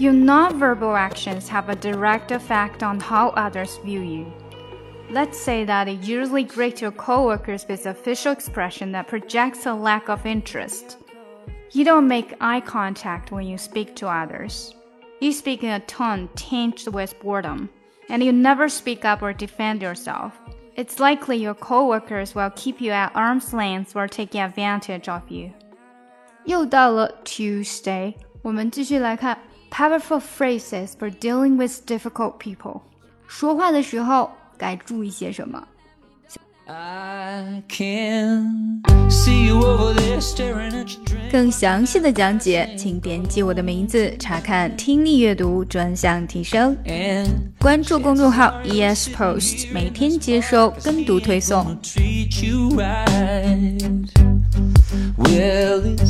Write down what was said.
Your nonverbal actions have a direct effect on how others view you. Let's say that you usually greet your coworkers with a facial expression that projects a lack of interest. You don't make eye contact when you speak to others. You speak in a tone tinged with boredom, and you never speak up or defend yourself. It's likely your coworkers will keep you at arm's length or taking advantage of you. 又到了 Tuesday，我们继续来看 powerful phrases for dealing with difficult people。说话的时候该注意些什么？更详细的讲解，请点击我的名字查看听力阅读专项提升。关注公众号 ES Post，每天接收跟读推送。Well, it's